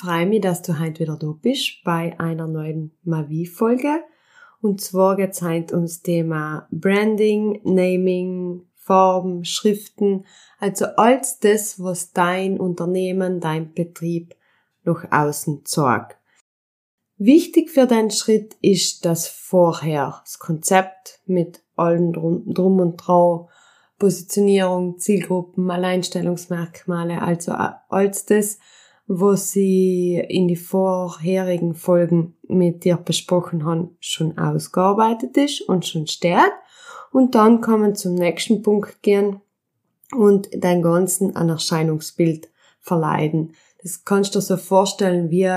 Freue mich, dass du heute wieder da bist bei einer neuen Mavi-Folge. Und zwar geht es heute ums Thema Branding, Naming, Farben, Schriften, also alles das, was dein Unternehmen, dein Betrieb nach außen zeigt. Wichtig für deinen Schritt ist das vorher, das Konzept mit allen drum, drum und dran, Positionierung, Zielgruppen, Alleinstellungsmerkmale, also alles das, was sie in die vorherigen Folgen mit dir besprochen haben, schon ausgearbeitet ist und schon steht und dann kann man zum nächsten Punkt gehen und dein ganzen ein Erscheinungsbild verleiden. Das kannst du dir so vorstellen, wie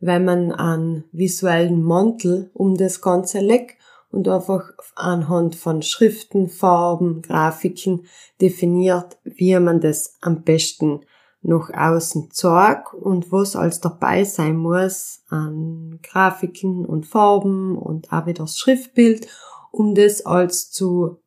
wenn man einen visuellen Mantel um das Ganze legt und einfach anhand von Schriften, Farben, Grafiken definiert, wie man das am besten nach außen zeigt und was alles dabei sein muss an Grafiken und Farben und auch wieder das Schriftbild um das als zu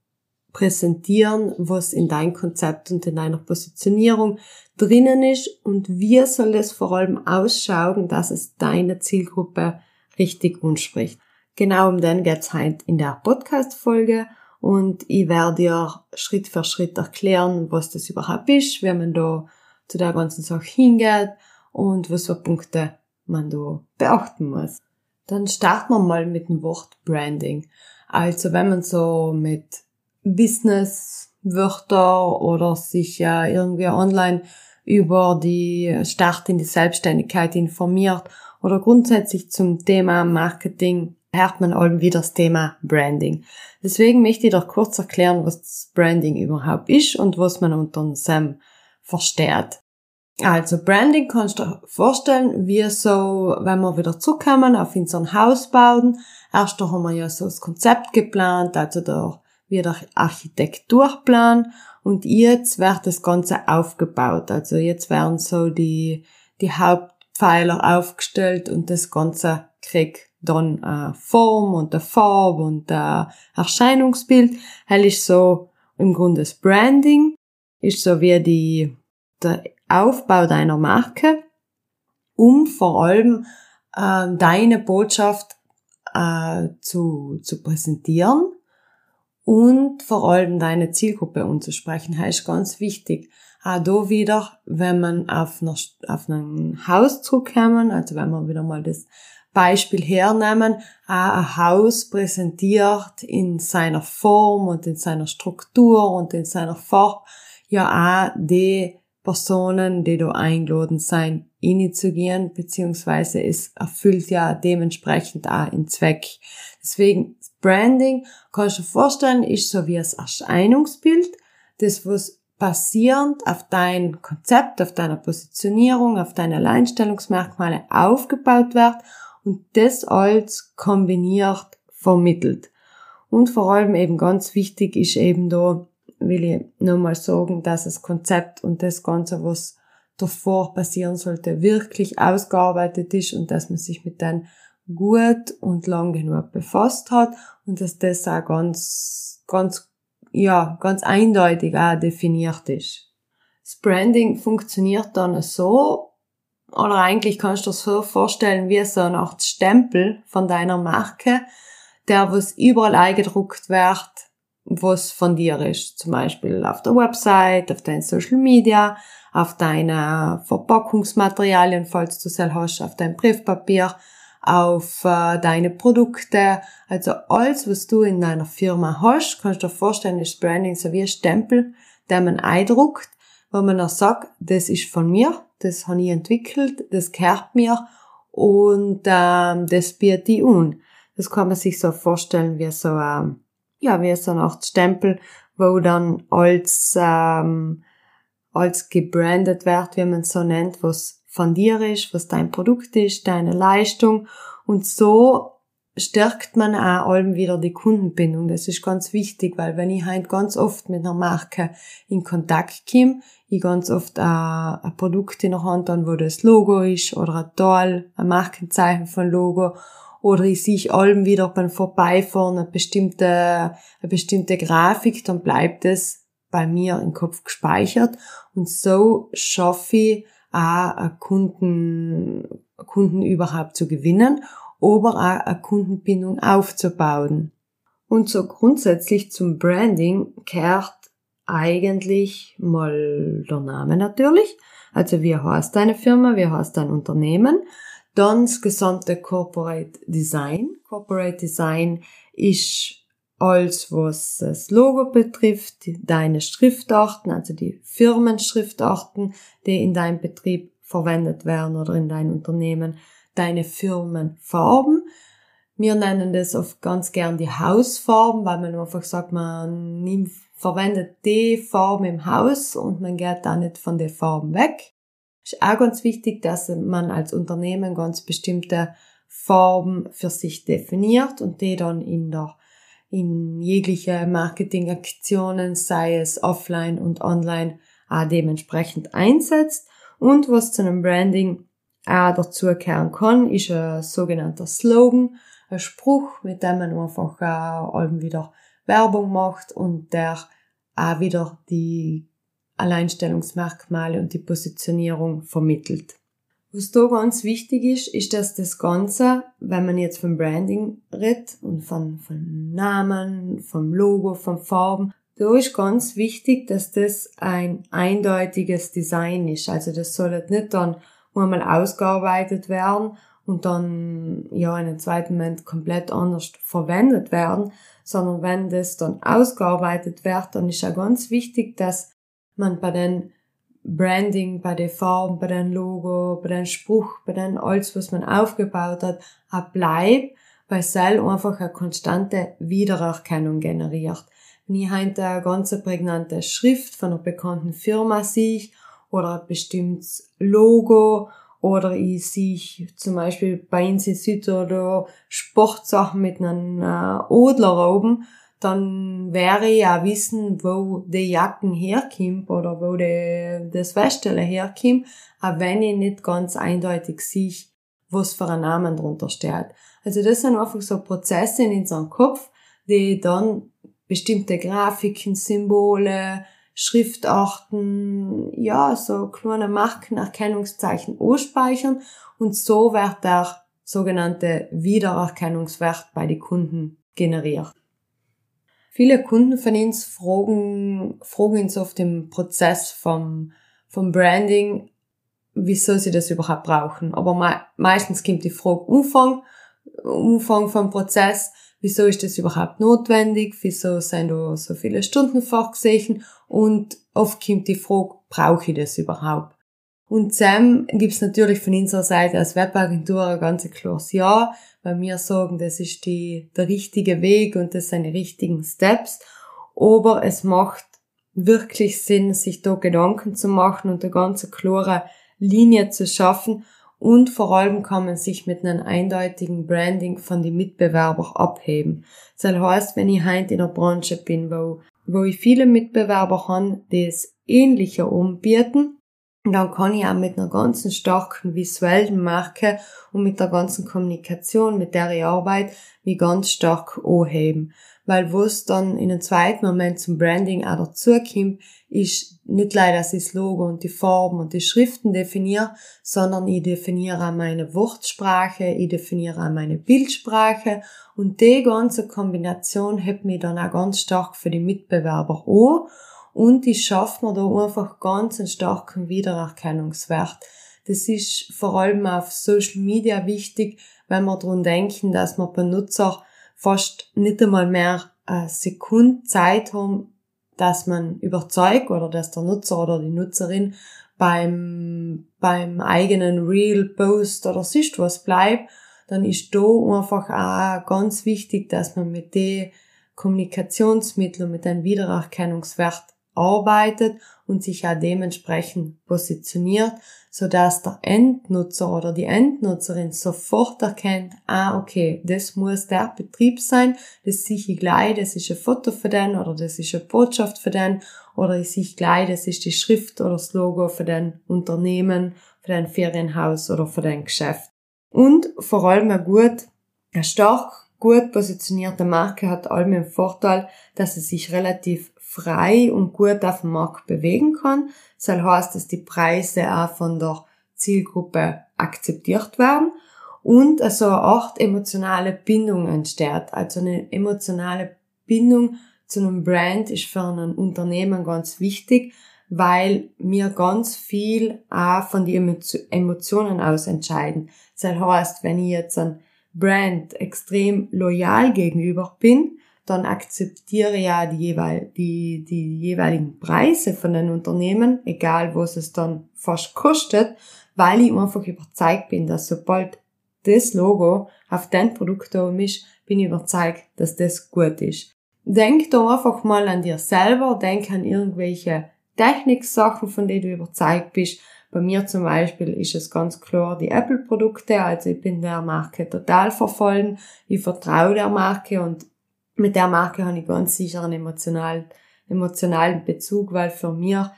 präsentieren, was in dein Konzept und in deiner Positionierung drinnen ist und wie soll es vor allem ausschauen, dass es deine Zielgruppe richtig anspricht. Genau um den geht's heute in der Podcast-Folge und ich werde dir Schritt für Schritt erklären, was das überhaupt ist, wie man da zu der ganzen Sache hingeht und was für Punkte man da beachten muss. Dann starten wir mal mit dem Wort Branding. Also wenn man so mit Businesswörter oder sich ja irgendwie online über die Start in die Selbstständigkeit informiert oder grundsätzlich zum Thema Marketing hört man wieder das Thema Branding. Deswegen möchte ich doch kurz erklären, was Branding überhaupt ist und was man unter SAM versteht. Also Branding kannst du dir vorstellen, wie so, wenn wir wieder zurückkommen auf unseren Haus bauen, Erst haben wir ja so das Konzept geplant, also der, wie der Architekturplan. Und jetzt wird das Ganze aufgebaut. Also jetzt werden so die, die Hauptpfeiler aufgestellt und das Ganze kriegt dann eine Form und eine Farbe und ein Erscheinungsbild. Hell ist so im Grunde das Branding, ist so wie die, der Aufbau deiner Marke, um vor allem äh, deine Botschaft äh, zu, zu präsentieren und vor allem deine Zielgruppe anzusprechen. Das ist ganz wichtig. Auch da wieder, wenn man auf, einer, auf ein Haus zurückkommen, also wenn wir wieder mal das Beispiel hernehmen, auch ein Haus präsentiert in seiner Form und in seiner Struktur und in seiner Farbe ja auch die Personen, die da eingeladen sein, gehen, beziehungsweise es erfüllt ja dementsprechend auch den Zweck. Deswegen, Branding, kannst du dir vorstellen, ist so wie das Erscheinungsbild, das was basierend auf dein Konzept, auf deiner Positionierung, auf deine Alleinstellungsmerkmale aufgebaut wird und das als kombiniert vermittelt. Und vor allem eben ganz wichtig ist eben da will ich nochmal sagen, dass das Konzept und das Ganze, was davor passieren sollte, wirklich ausgearbeitet ist und dass man sich mit dem gut und lang genug befasst hat und dass das auch ganz, ganz ja, ganz eindeutig auch definiert ist. Das Branding funktioniert dann so, oder eigentlich kannst du dir so vorstellen wie so eine Art Stempel von deiner Marke, der was überall eingedruckt wird, was von dir ist. Zum Beispiel auf der Website, auf deinen Social Media, auf deine Verpackungsmaterialien, falls du sie hast, auf dein Briefpapier, auf äh, deine Produkte. Also alles, was du in deiner Firma hast, kannst du dir vorstellen, ist Branding so wie ein Stempel, der man eindruckt, wo man dann sagt, das ist von mir, das habe ich entwickelt, das gehört mir und ähm, das biete ich an. Das kann man sich so vorstellen wie so, ähm, ja, so eine Art Stempel, wo dann als, ähm, als gebrandet wird, wie man es so nennt, was von dir ist, was dein Produkt ist, deine Leistung. Und so stärkt man auch allem wieder die Kundenbindung. Das ist ganz wichtig, weil wenn ich halt ganz oft mit einer Marke in Kontakt komme, ich ganz oft ein, ein Produkt in der Hand habe, wo das Logo ist oder ein Toll, ein Markenzeichen von Logo oder ich sehe allem wieder beim Vorbeifahren eine bestimmte, eine bestimmte Grafik, dann bleibt es bei mir im Kopf gespeichert und so schaffe ich auch Kunden, Kunden überhaupt zu gewinnen, aber auch eine Kundenbindung aufzubauen. Und so grundsätzlich zum Branding kehrt eigentlich mal der Name natürlich. Also wie heißt deine Firma, wie heißt dein Unternehmen? Dann das gesamte Corporate Design. Corporate Design ist alles, was das Logo betrifft, deine Schriftarten, also die Firmenschriftarten, die in deinem Betrieb verwendet werden oder in deinem Unternehmen, deine Firmenfarben. Wir nennen das oft ganz gern die Hausfarben, weil man einfach sagt, man verwendet die Farben im Haus und man geht da nicht von den Farben weg. Ist auch ganz wichtig, dass man als Unternehmen ganz bestimmte Farben für sich definiert und die dann in der in jegliche Marketingaktionen, sei es offline und online, auch dementsprechend einsetzt. Und was zu einem Branding auch dazu kehren kann, ist ein sogenannter Slogan, ein Spruch, mit dem man einfach auch wieder Werbung macht und der auch wieder die Alleinstellungsmerkmale und die Positionierung vermittelt. Was da ganz wichtig ist, ist, dass das Ganze, wenn man jetzt vom Branding redet und von, von Namen, vom Logo, von Farben, da ist ganz wichtig, dass das ein eindeutiges Design ist. Also das soll nicht dann einmal ausgearbeitet werden und dann ja in einem zweiten Moment komplett anders verwendet werden, sondern wenn das dann ausgearbeitet wird, dann ist ja ganz wichtig, dass man bei den Branding, bei den Farben, bei den Logo, bei den Spruch, bei den alles, was man aufgebaut hat, auch bleibt, weil Cell einfach eine konstante Wiedererkennung generiert. Wenn ich heute eine ganz prägnante Schrift von einer bekannten Firma sehe oder ein bestimmtes Logo oder ich sehe zum Beispiel bei uns in Südtirol Sportsachen mit einem äh, Odler oben, dann wäre ja wissen, wo die Jacken herkommt oder wo die, das Feststellen herkommt, auch wenn ich nicht ganz eindeutig sehe, was für ein Namen drunter steht. Also das sind einfach so Prozesse in unserem Kopf, die dann bestimmte Grafiken, Symbole, Schriftarten, ja, so kleine Markenerkennungszeichen ausspeichern und so wird der sogenannte Wiedererkennungswert bei den Kunden generiert. Viele Kunden von uns fragen, fragen uns auf dem Prozess vom, vom Branding, wieso sie das überhaupt brauchen. Aber me meistens kommt die Frage Umfang, Umfang vom Prozess, wieso ist das überhaupt notwendig, wieso sind da so viele Stunden vorgesehen und oft kommt die Frage, brauche ich das überhaupt? Und Sam gibt's natürlich von unserer Seite als Webagentur ein ganz klares Ja weil wir sagen, das ist die, der richtige Weg und das sind die richtigen Steps. Aber es macht wirklich Sinn, sich da Gedanken zu machen und eine ganz klare Linie zu schaffen. Und vor allem kann man sich mit einem eindeutigen Branding von den Mitbewerbern abheben. Das heißt, wenn ich heute in einer Branche bin, wo, wo ich viele Mitbewerber habe, die es ähnlicher anbieten, und dann kann ich auch mit einer ganzen starken visuellen Marke und mit der ganzen Kommunikation, mit der ich arbeite, mich ganz stark anheben. weil wo es dann in einem zweiten Moment zum Branding auch dazukommt, ist nicht leider das Logo und die Farben und die Schriften definiere, sondern ich definiere auch meine Wortsprache, ich definiere auch meine Bildsprache und die ganze Kombination hebt mich dann auch ganz stark für die Mitbewerber an und ich schaffe mir da einfach ganz einen starken Wiedererkennungswert. Das ist vor allem auf Social Media wichtig, wenn wir daran denken, dass wir Benutzer fast nicht einmal mehr eine Sekunde Zeit haben, dass man überzeugt oder dass der Nutzer oder die Nutzerin beim, beim eigenen Real Post oder sonst was bleibt, dann ist da einfach auch ganz wichtig, dass man mit den Kommunikationsmitteln, mit einem Wiedererkennungswert arbeitet und sich auch dementsprechend positioniert, so dass der Endnutzer oder die Endnutzerin sofort erkennt, ah, okay, das muss der Betrieb sein, das sehe ich gleich, das ist ein Foto für den oder das ist eine Botschaft für den oder ich sehe gleich, das ist die Schrift oder das Logo für den Unternehmen, für den Ferienhaus oder für den Geschäft. Und vor allem ein gut, eine stark gut positionierte Marke hat allem den Vorteil, dass sie sich relativ frei und gut auf dem Markt bewegen kann. Das heißt, dass die Preise auch von der Zielgruppe akzeptiert werden und also Art emotionale Bindung entsteht. Also eine emotionale Bindung zu einem Brand ist für ein Unternehmen ganz wichtig, weil wir ganz viel auch von den Emotionen aus entscheiden. Das heißt, wenn ich jetzt ein Brand extrem loyal gegenüber bin, dann akzeptiere ja die, jeweil, die, die jeweiligen Preise von den Unternehmen, egal was es dann fast kostet, weil ich einfach überzeugt bin, dass sobald das Logo auf dein Produkt oben ist, bin ich überzeugt, dass das gut ist. Denk da einfach mal an dir selber, denk an irgendwelche Techniksachen, von denen du überzeugt bist. Bei mir zum Beispiel ist es ganz klar die Apple-Produkte, also ich bin der Marke total verfallen, ich vertraue der Marke und mit der Marke habe ich ganz sicher einen emotionalen, emotionalen Bezug, weil für mir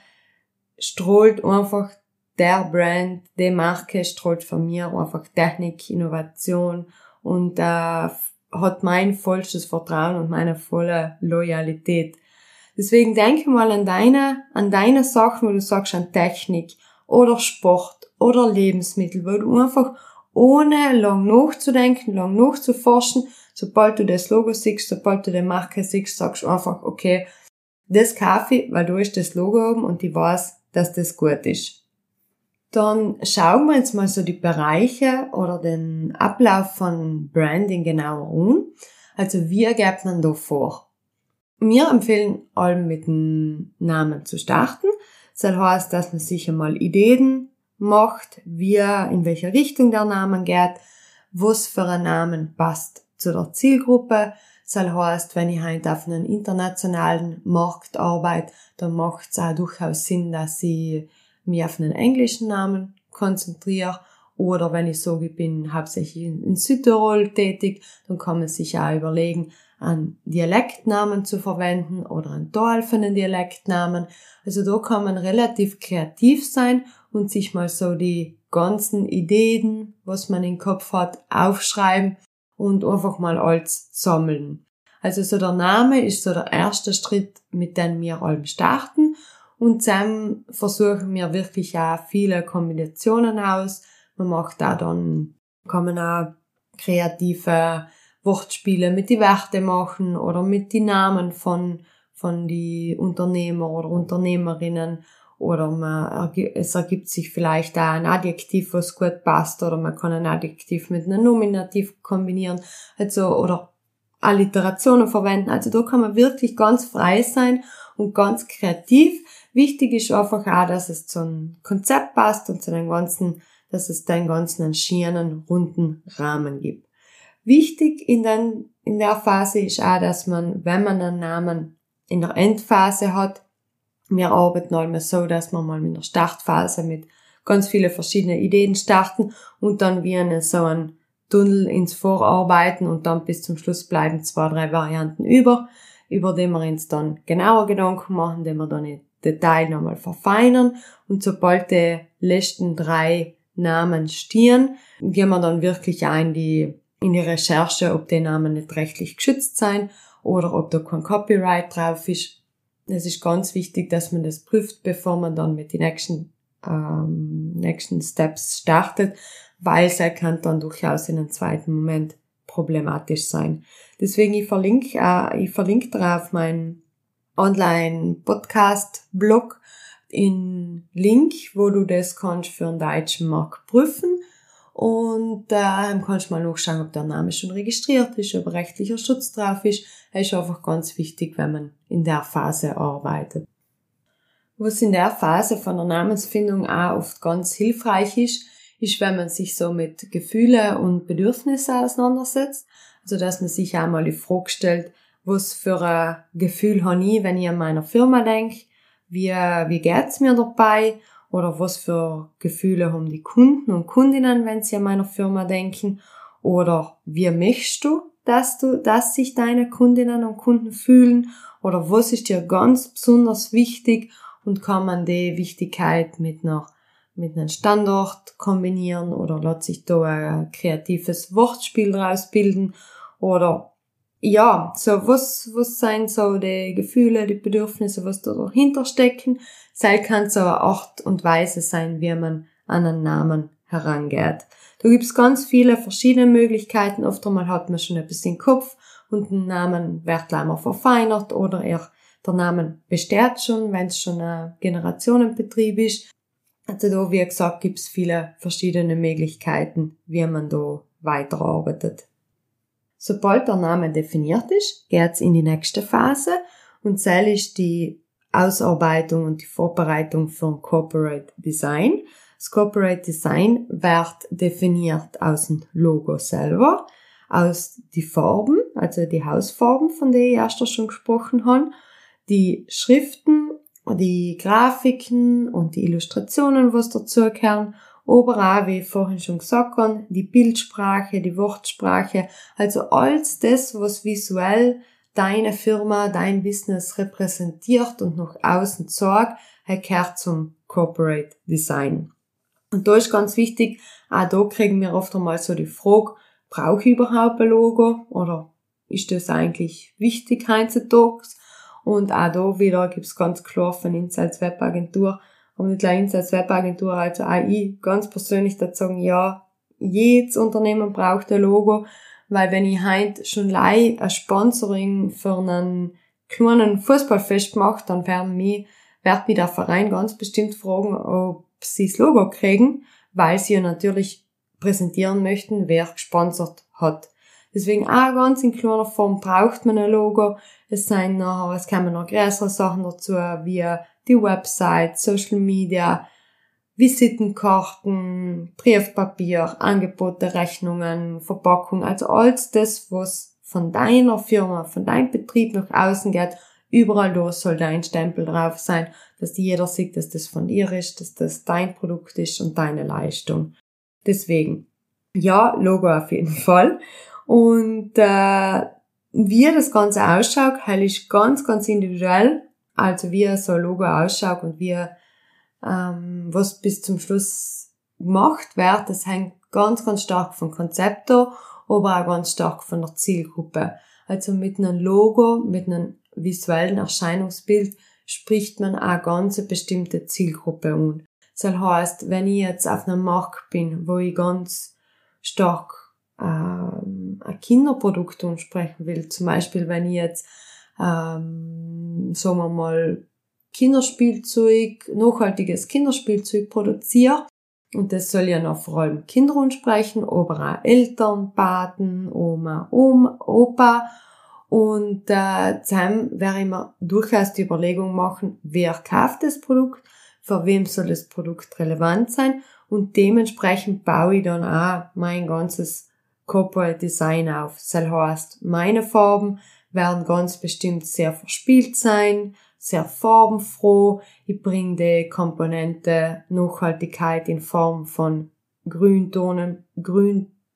strahlt einfach der Brand, die Marke strahlt für mir einfach Technik, Innovation und äh, hat mein vollstes Vertrauen und meine volle Loyalität. Deswegen denke mal an deine, an deine Sachen, wo du sagst an Technik oder Sport oder Lebensmittel, wo du einfach ohne lang nachzudenken, lang nachzuforschen, sobald du das Logo siehst, sobald du die Marke siehst, sagst du einfach, okay, das kaufe ich, weil du ist das Logo oben und ich weiß, dass das gut ist. Dann schauen wir jetzt mal so die Bereiche oder den Ablauf von Branding genauer an. Also wie geht man da vor? Wir empfehlen allem mit dem Namen zu starten. Das heißt, dass man sich einmal Ideen macht, wie, in welche Richtung der Name geht, was für ein Namen passt zu der Zielgruppe. Das heißt, wenn ich halt auf einem internationalen Markt arbeite, dann macht es auch durchaus Sinn, dass ich mich auf einen englischen Namen konzentriere. Oder wenn ich sage, ich bin hauptsächlich in Südtirol tätig, dann kann man sich auch überlegen, einen Dialektnamen zu verwenden oder einen einen Dialektnamen. Also da kann man relativ kreativ sein und sich mal so die ganzen Ideen, was man im Kopf hat, aufschreiben und einfach mal alles sammeln. Also so der Name ist so der erste Schritt, mit dem wir allem starten und dann versuchen wir wirklich auch viele Kombinationen aus. Man macht da dann, kann man auch kreative Wortspiele mit die Werte machen oder mit die Namen von, von die Unternehmer oder Unternehmerinnen oder man, es ergibt sich vielleicht auch ein Adjektiv, was gut passt, oder man kann ein Adjektiv mit einem Nominativ kombinieren, also, oder Alliterationen verwenden. Also da kann man wirklich ganz frei sein und ganz kreativ. Wichtig ist einfach auch, dass es zum Konzept passt und zu dem ganzen, dass es den ganzen einen runden Rahmen gibt. Wichtig in, den, in der Phase ist auch, dass man, wenn man einen Namen in der Endphase hat, wir arbeiten einmal so, dass wir mal in der Startphase mit ganz viele verschiedene Ideen starten und dann wie eine, so ein Tunnel ins Vorarbeiten und dann bis zum Schluss bleiben zwei, drei Varianten über, über die wir uns dann genauer Gedanken machen, die wir dann im Detail nochmal verfeinern und sobald die letzten drei Namen stehen, gehen wir dann wirklich ein die, in die Recherche, ob die Namen nicht rechtlich geschützt sein oder ob da kein Copyright drauf ist. Es ist ganz wichtig, dass man das prüft, bevor man dann mit den nächsten, ähm, nächsten Steps startet, weil es kann dann durchaus in einem zweiten Moment problematisch sein. Deswegen ich verlinke, äh, ich verlinke darauf meinen Online-Podcast-Blog in Link, wo du das kannst für den deutschen Markt prüfen und da ähm, kannst du mal nachschauen, ob der Name schon registriert ist, ob rechtlicher Schutz drauf ist. Ist einfach ganz wichtig, wenn man in der Phase arbeitet. Was in der Phase von der Namensfindung auch oft ganz hilfreich ist, ist, wenn man sich so mit Gefühle und Bedürfnisse auseinandersetzt. Also, dass man sich auch mal die Frage stellt, was für ein Gefühl habe ich, wenn ich an meiner Firma denke? Wie, wie geht's mir dabei? Oder was für Gefühle haben die Kunden und Kundinnen, wenn sie an meiner Firma denken? Oder wie möchtest du, dass du, dass sich deine Kundinnen und Kunden fühlen? Oder was ist dir ganz besonders wichtig? Und kann man die Wichtigkeit mit einer, mit einem Standort kombinieren? Oder lässt sich da ein kreatives Wortspiel rausbilden? Oder ja, so was, was sind so die Gefühle, die Bedürfnisse, was da dahinter stecken? Sei kann so eine Art und Weise sein, wie man an einen Namen herangeht. Da gibt's ganz viele verschiedene Möglichkeiten. Oft einmal hat man schon etwas im Kopf und ein Namen wird einmal verfeinert oder er, der Name besteht schon, wenn es schon ein Generationenbetrieb ist. Also da, wie gesagt, gibt's viele verschiedene Möglichkeiten, wie man da weiterarbeitet. Sobald der Name definiert ist, geht's in die nächste Phase und zähl ist die Ausarbeitung und die Vorbereitung für ein Corporate Design. Das Corporate Design wird definiert aus dem Logo selber, aus die Farben, also die Hausfarben, von denen ich erst schon gesprochen habe, die Schriften, die Grafiken und die Illustrationen, was dazugehören aber auch, wie ich vorhin schon gesagt habe, die Bildsprache, die Wortsprache, also alles das, was visuell deine Firma, dein Business repräsentiert und nach außen zeigt, gehört zum Corporate Design. Und da ist ganz wichtig, auch da kriegen wir oft einmal so die Frage, brauche ich überhaupt ein Logo oder ist das eigentlich wichtig heutzutage? Und auch da wieder gibt's ganz klar von Insights Webagentur und mit Lines als Webagentur, also auch ich ganz persönlich dazu sagen, ja, jedes Unternehmen braucht ein Logo, weil wenn ich heute schon lei ein Sponsoring für einen kleinen Fußballfest mache, dann werden mich, wird mich der Verein ganz bestimmt fragen, ob sie das Logo kriegen, weil sie ja natürlich präsentieren möchten, wer gesponsert hat. Deswegen auch ganz in kleiner Form braucht man ein Logo. Es sind noch, es kommen noch größere Sachen dazu, wie die Website, Social Media, Visitenkarten, Briefpapier, Angebote, Rechnungen, Verpackung, also alles das, was von deiner Firma, von deinem Betrieb nach außen geht, überall da soll dein Stempel drauf sein, dass jeder sieht, dass das von dir ist, dass das dein Produkt ist und deine Leistung. Deswegen, ja, Logo auf jeden Fall. Und äh, wie das Ganze ausschaut, halt ist ganz, ganz individuell. Also wie so ein Logo ausschaut und wie ähm, was bis zum Schluss gemacht wird, das hängt ganz, ganz stark vom Konzept ab, aber auch ganz stark von der Zielgruppe. Also mit einem Logo, mit einem visuellen Erscheinungsbild spricht man auch ganz bestimmte Zielgruppe an. Das heißt, wenn ich jetzt auf einem Markt bin, wo ich ganz stark ähm, ein Kinderprodukt ansprechen will, zum Beispiel wenn ich jetzt ähm, sagen wir mal, Kinderspielzeug, nachhaltiges Kinderspielzeug produziere. Und das soll ja noch vor allem Kinder ansprechen, aber auch Eltern, Paten, Oma, Oma, Opa. Und äh, zusammen werde ich mir durchaus die Überlegung machen, wer kauft das Produkt, für wem soll das Produkt relevant sein und dementsprechend baue ich dann auch mein ganzes Corporate Design auf. Das heißt, meine Farben, werden ganz bestimmt sehr verspielt sein, sehr farbenfroh. Ich bringe die Komponente Nachhaltigkeit in Form von Grüntonen,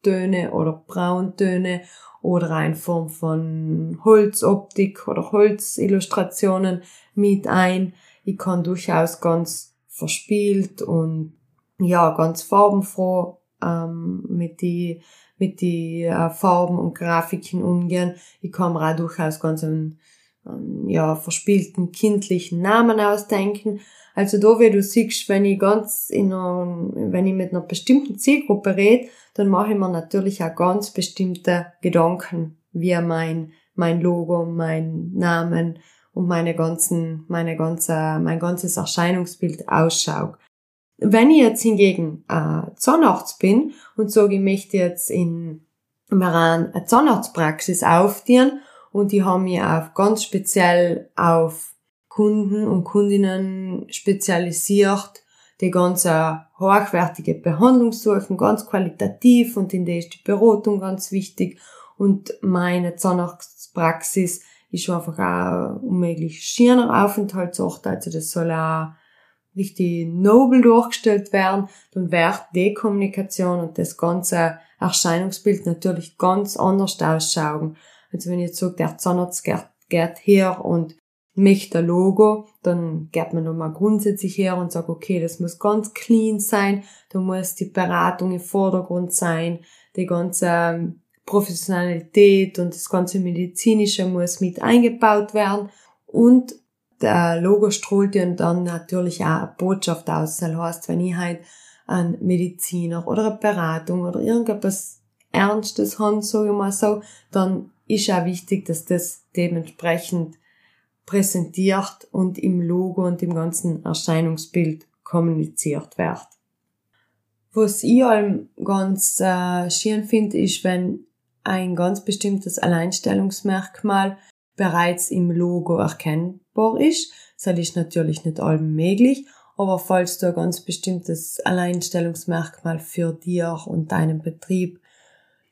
Grüntöne oder Brauntöne oder in Form von Holzoptik oder Holzillustrationen mit ein. Ich kann durchaus ganz verspielt und ja, ganz farbenfroh ähm, mit die mit die äh, Farben und Grafiken umgehen. Ich kann mir auch durchaus ganz einen, einen ja, verspielten kindlichen Namen ausdenken. Also da, wie du siehst, wenn ich ganz in einer, wenn ich mit einer bestimmten Zielgruppe rede, dann mache ich mir natürlich auch ganz bestimmte Gedanken, wie mein, mein Logo, mein Namen und meine ganzen, meine ganze, mein ganzes Erscheinungsbild ausschaut. Wenn ich jetzt hingegen äh, Zahnarzt bin und sage, ich möchte jetzt in Maran eine Zahnarztpraxis aufdienen und die haben mich auch ganz speziell auf Kunden und Kundinnen spezialisiert, die ganz hochwertige Behandlung suchen, ganz qualitativ und in der ist die Beratung ganz wichtig. Und meine Zahnarztpraxis ist einfach auch unmöglich schöner Aufenthaltsort, also das soll auch richtig nobel durchgestellt werden, dann wird die Kommunikation und das ganze Erscheinungsbild natürlich ganz anders ausschauen. Also wenn ich jetzt sage, der Zahnarzt geht, geht her und möchte ein Logo, dann geht man nochmal grundsätzlich her und sagt, okay, das muss ganz clean sein, da muss die Beratung im Vordergrund sein, die ganze ähm, Professionalität und das ganze Medizinische muss mit eingebaut werden. Und der Logo strahlt ja dann natürlich auch eine Botschaft aus. Das heißt, wenn ich halt ein Mediziner oder eine Beratung oder irgendetwas Ernstes habe, sage ich mal so, dann ist auch wichtig, dass das dementsprechend präsentiert und im Logo und im ganzen Erscheinungsbild kommuniziert wird. Was ich allem ganz äh, schön finde, ist, wenn ein ganz bestimmtes Alleinstellungsmerkmal bereits im Logo erkennbar ist. Das ist natürlich nicht allem möglich, aber falls du ein ganz bestimmtes Alleinstellungsmerkmal für dir und deinen Betrieb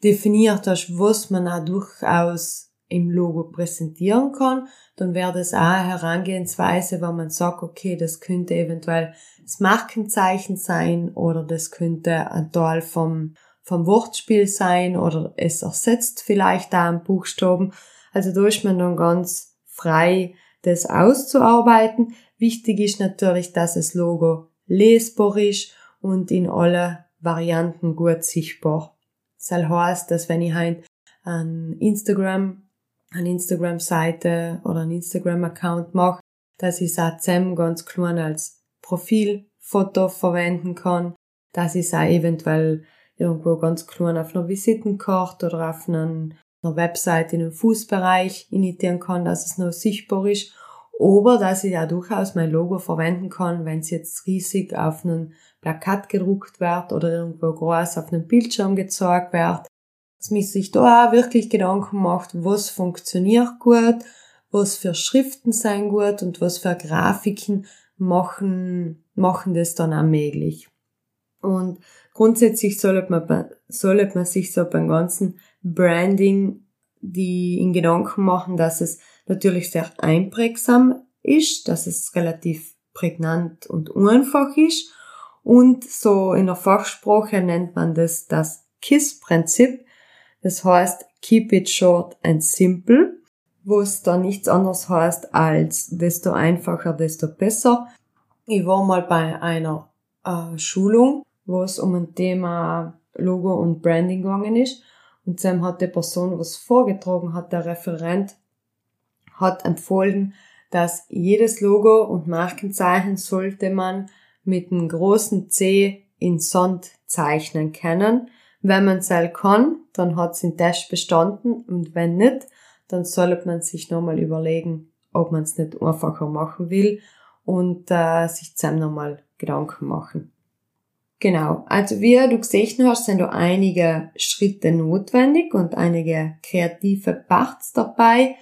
definiert hast, was man auch durchaus im Logo präsentieren kann, dann wäre das auch eine Herangehensweise, wo man sagt, okay, das könnte eventuell das Markenzeichen sein oder das könnte ein Teil vom, vom Wortspiel sein oder es ersetzt vielleicht da einen Buchstaben. Also da ist man dann ganz frei, das auszuarbeiten. Wichtig ist natürlich, dass das Logo lesbar ist und in alle Varianten gut sichtbar. Das heißt, dass wenn ich halt an Instagram eine Instagram-Seite oder einen Instagram-Account mache, dass ich es auch zusammen ganz klein als Profilfoto verwenden kann, dass ich es auch eventuell irgendwo ganz klein auf einer Visitenkarte oder auf einer, Website in den Fußbereich initiieren kann, dass es noch sichtbar ist. Oder dass ich auch durchaus mein Logo verwenden kann, wenn es jetzt riesig auf einem Plakat gedruckt wird oder irgendwo groß auf einem Bildschirm gezeigt wird, dass man sich da auch wirklich Gedanken macht, was funktioniert gut, was für Schriften sein gut und was für Grafiken machen, machen das dann auch möglich. Und grundsätzlich sollte man, sollte man sich so beim ganzen Branding die in Gedanken machen, dass es natürlich sehr einprägsam ist, dass es relativ prägnant und einfach ist. Und so in der Fachsprache nennt man das das KISS-Prinzip. Das heißt Keep it short and simple, wo es dann nichts anderes heißt als desto einfacher, desto besser. Ich war mal bei einer äh, Schulung, wo es um ein Thema Logo und Branding gegangen ist. Und Sam hat die Person was vorgetragen, hat der Referent hat empfohlen, dass jedes Logo und Markenzeichen sollte man mit einem großen C in Sand zeichnen können, wenn man es kann, dann hat es den Test bestanden und wenn nicht, dann sollte man sich nochmal überlegen, ob man es nicht einfacher machen will und äh, sich zusammen nochmal Gedanken machen. Genau, also wie du gesehen hast, sind da einige Schritte notwendig und einige kreative Parts dabei.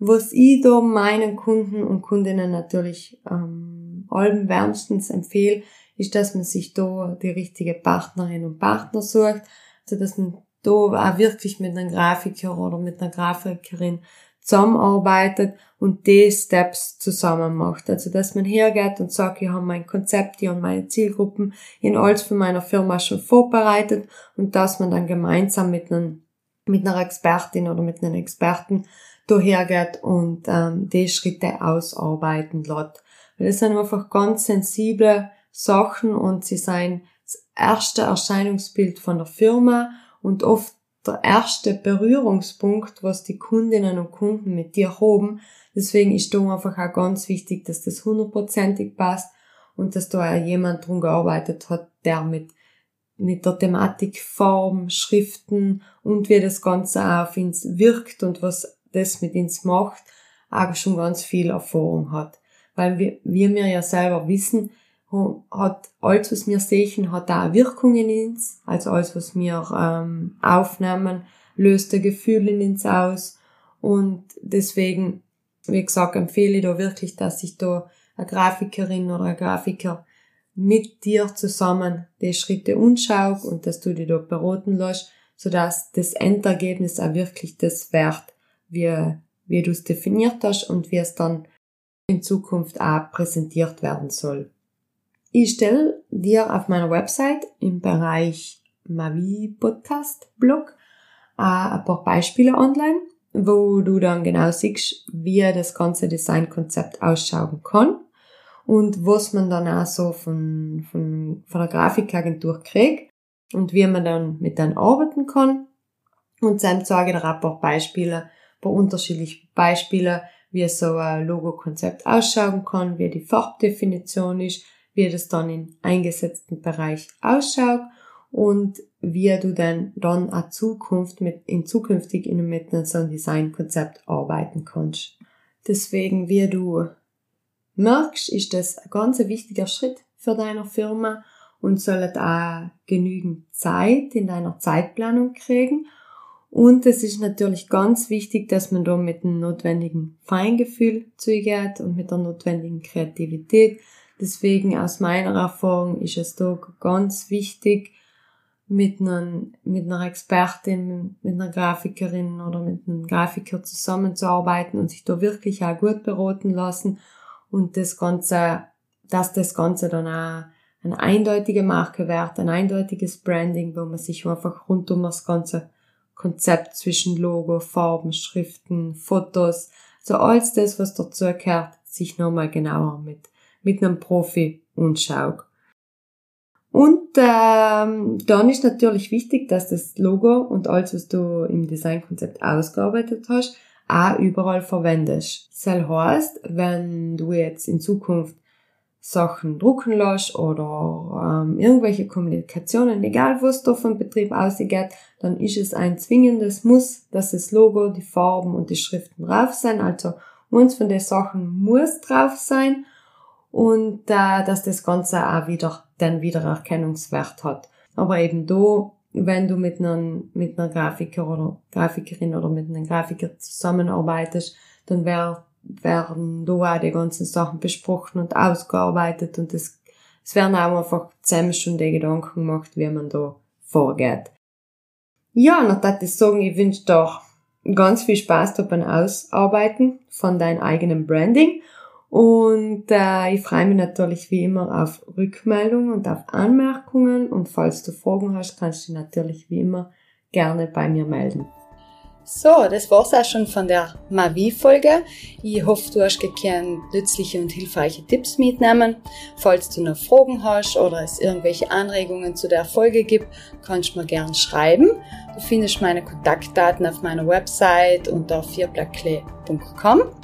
Was ich da meinen Kunden und Kundinnen natürlich ähm, allem wärmstens empfehle, ist, dass man sich da die richtige Partnerin und Partner sucht, so dass man da auch wirklich mit einem Grafiker oder mit einer Grafikerin zusammenarbeitet und die Steps zusammen macht. Also, dass man hergeht und sagt, ich habe mein Konzept, ich habe meine Zielgruppen in alles für meiner Firma schon vorbereitet und dass man dann gemeinsam mit einem, mit einer Expertin oder mit einem Experten da hergeht und ähm, die Schritte ausarbeiten lässt. Weil das sind einfach ganz sensible Sachen und sie sind das erste Erscheinungsbild von der Firma und oft der erste Berührungspunkt, was die Kundinnen und Kunden mit dir haben. Deswegen ist da einfach auch ganz wichtig, dass das hundertprozentig passt und dass da auch jemand drum gearbeitet hat, der mit, mit der Thematik Form, Schriften und wie das Ganze auch auf uns wirkt und was das mit uns macht, auch schon ganz viel Erfahrung hat. Weil wir, wir mir ja selber wissen, hat alles, was wir sehen, hat auch Wirkungen in uns. Also alles, was wir ähm, aufnehmen, löst ein Gefühl in uns aus. Und deswegen, wie gesagt, empfehle ich da wirklich, dass sich da eine Grafikerin oder ein Grafiker mit dir zusammen die Schritte anschaut und dass du dich da beraten lässt, sodass das Endergebnis auch wirklich das wert, wie, wie du es definiert hast und wie es dann in Zukunft auch präsentiert werden soll. Ich stelle dir auf meiner Website im Bereich Mavi Podcast Blog äh, ein paar Beispiele online, wo du dann genau siehst, wie das ganze Designkonzept ausschauen kann und was man dann auch so von, von, von der Grafikagentur kriegt und wie man dann mit dann arbeiten kann. Und dann zeige ich dir ein paar Beispiele, ein paar unterschiedliche Beispiele, wie so ein Logo-Konzept ausschauen kann, wie die Farbdefinition ist, wie das dann im eingesetzten Bereich ausschaut und wie du dann dann auch Zukunft mit, in zukünftig in mit so einem Designkonzept arbeiten kannst. Deswegen, wie du merkst, ist das ein ganz wichtiger Schritt für deine Firma und sollt auch genügend Zeit in deiner Zeitplanung kriegen. Und es ist natürlich ganz wichtig, dass man da mit dem notwendigen Feingefühl zugeht und mit der notwendigen Kreativität, Deswegen aus meiner Erfahrung ist es da ganz wichtig, mit einer, mit einer Expertin, mit einer Grafikerin oder mit einem Grafiker zusammenzuarbeiten und sich da wirklich auch gut beraten lassen und das Ganze, dass das Ganze dann auch eine eindeutige Marke wird, ein eindeutiges Branding, wo man sich einfach rund um das ganze Konzept zwischen Logo, Farben, Schriften, Fotos, so alles das, was dazu gehört, sich nochmal genauer mit mit einem Profi anschaue. Und ähm, dann ist natürlich wichtig, dass das Logo und alles, was du im Designkonzept ausgearbeitet hast, auch überall verwendest. Das heißt, wenn du jetzt in Zukunft Sachen drucken lässt oder ähm, irgendwelche Kommunikationen, egal was da vom Betrieb ausgeht, dann ist es ein zwingendes Muss, dass das Logo, die Farben und die Schriften drauf sein. Also uns von den Sachen muss drauf sein und äh, dass das Ganze auch wieder den Wiedererkennungswert hat. Aber eben da, wenn du mit einem, mit einer Grafiker oder Grafikerin oder mit einem Grafiker zusammenarbeitest, dann wär, werden da auch die ganzen Sachen besprochen und ausgearbeitet und es, es werden auch einfach zusammen schon die Gedanken gemacht, wie man da vorgeht. Ja, und das ich sagen, ich wünsche dir ganz viel Spaß beim Ausarbeiten von deinem eigenen Branding und äh, ich freue mich natürlich wie immer auf Rückmeldungen und auf Anmerkungen. Und falls du Fragen hast, kannst du dich natürlich wie immer gerne bei mir melden. So, das war's auch schon von der Mavi-Folge. Ich hoffe, du hast gekannt nützliche und hilfreiche Tipps mitnehmen. Falls du noch Fragen hast oder es irgendwelche Anregungen zu der Folge gibt, kannst du mir gerne schreiben. Du findest meine Kontaktdaten auf meiner Website unter vierblackklee.com.